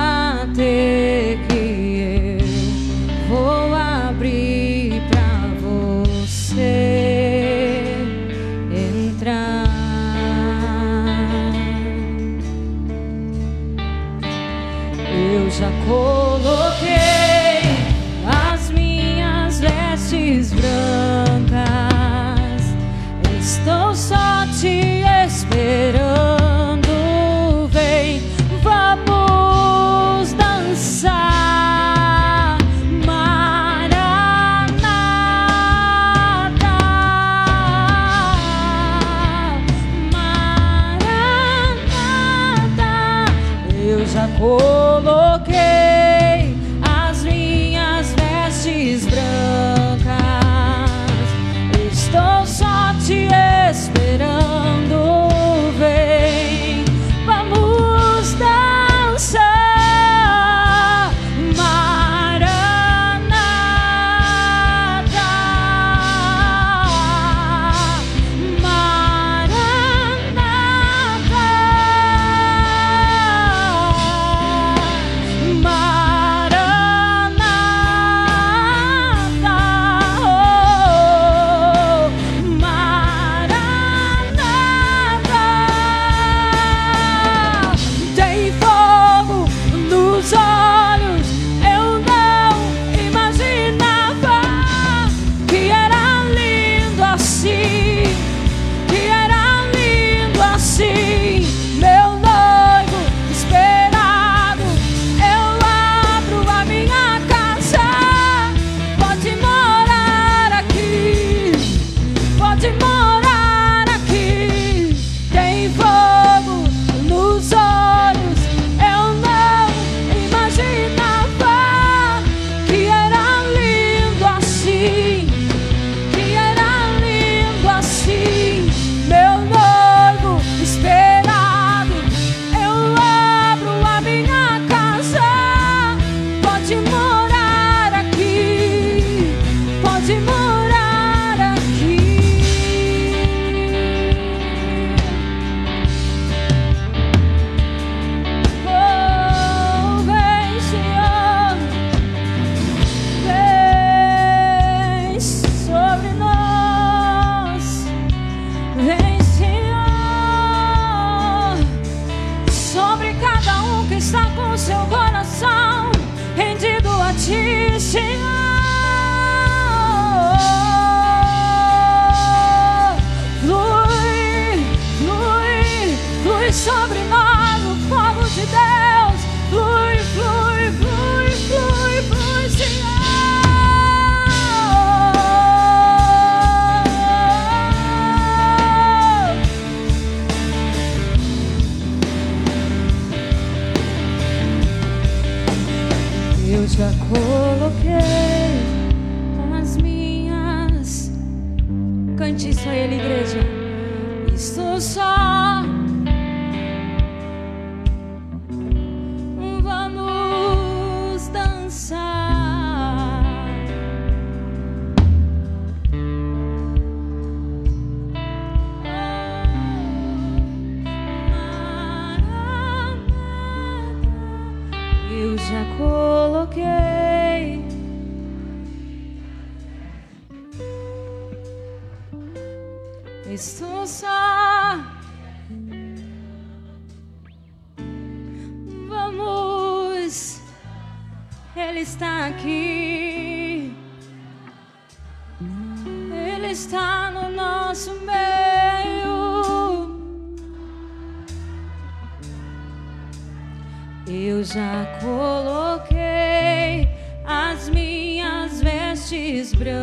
Ele está aqui. Ele está no nosso meio. Eu já coloquei as minhas vestes brancas.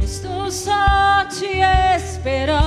Estou só te esperando.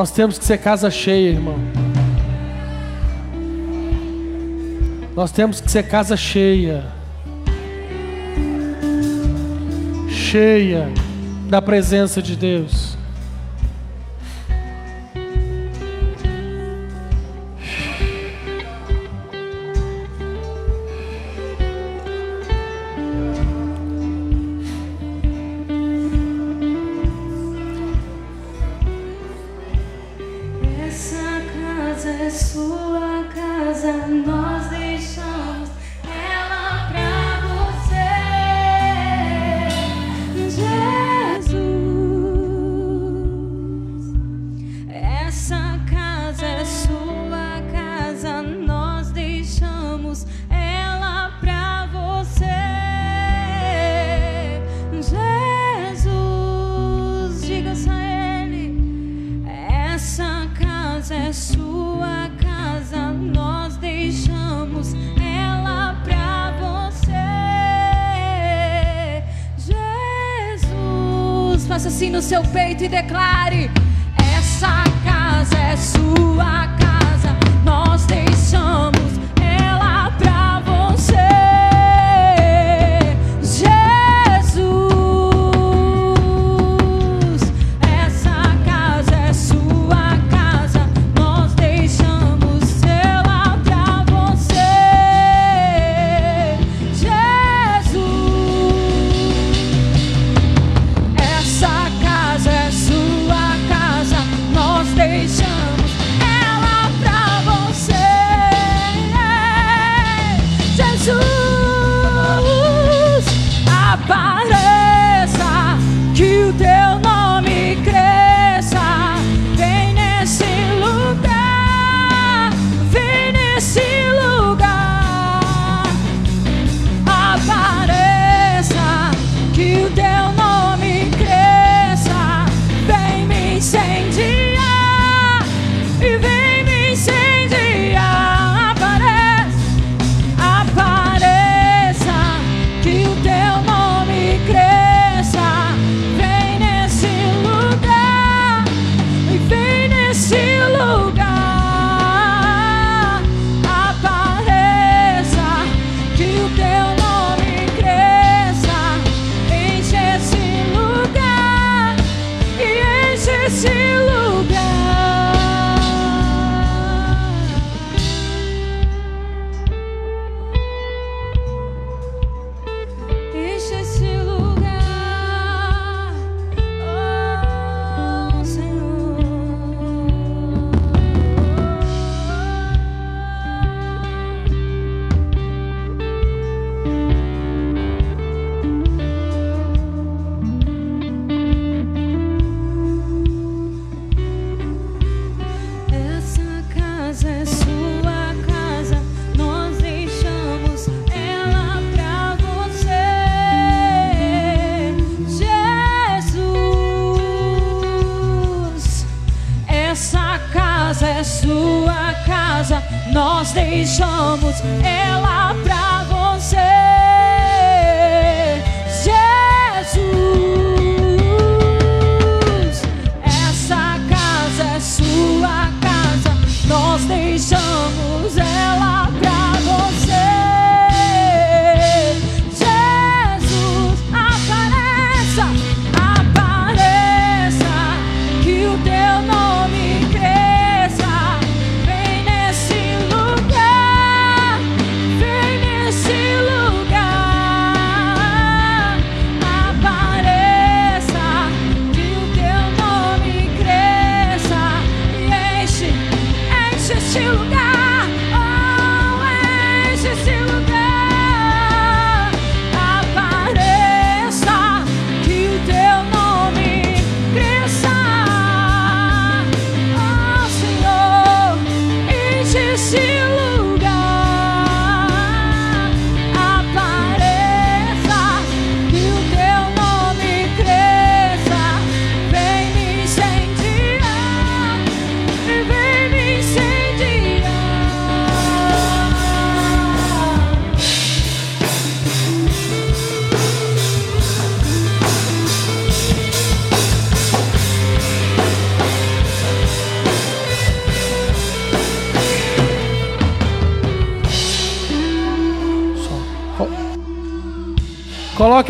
Nós temos que ser casa cheia, irmão. Nós temos que ser casa cheia. Cheia da presença de Deus.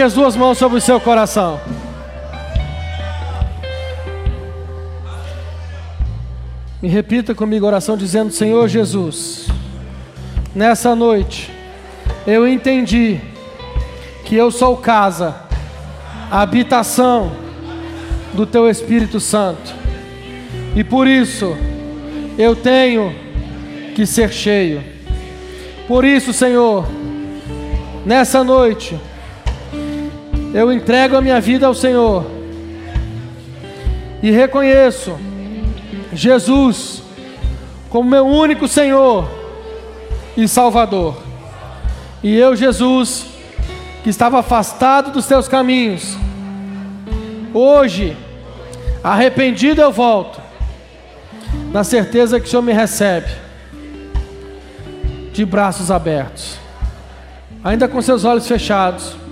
Coloque as duas mãos sobre o seu coração. E repita comigo a oração dizendo: Senhor Jesus, nessa noite eu entendi que eu sou casa, habitação do teu Espírito Santo. E por isso eu tenho que ser cheio. Por isso, Senhor, nessa noite eu entrego a minha vida ao Senhor e reconheço Jesus como meu único Senhor e Salvador. E eu, Jesus, que estava afastado dos teus caminhos, hoje, arrependido eu volto, na certeza que o Senhor me recebe, de braços abertos, ainda com seus olhos fechados.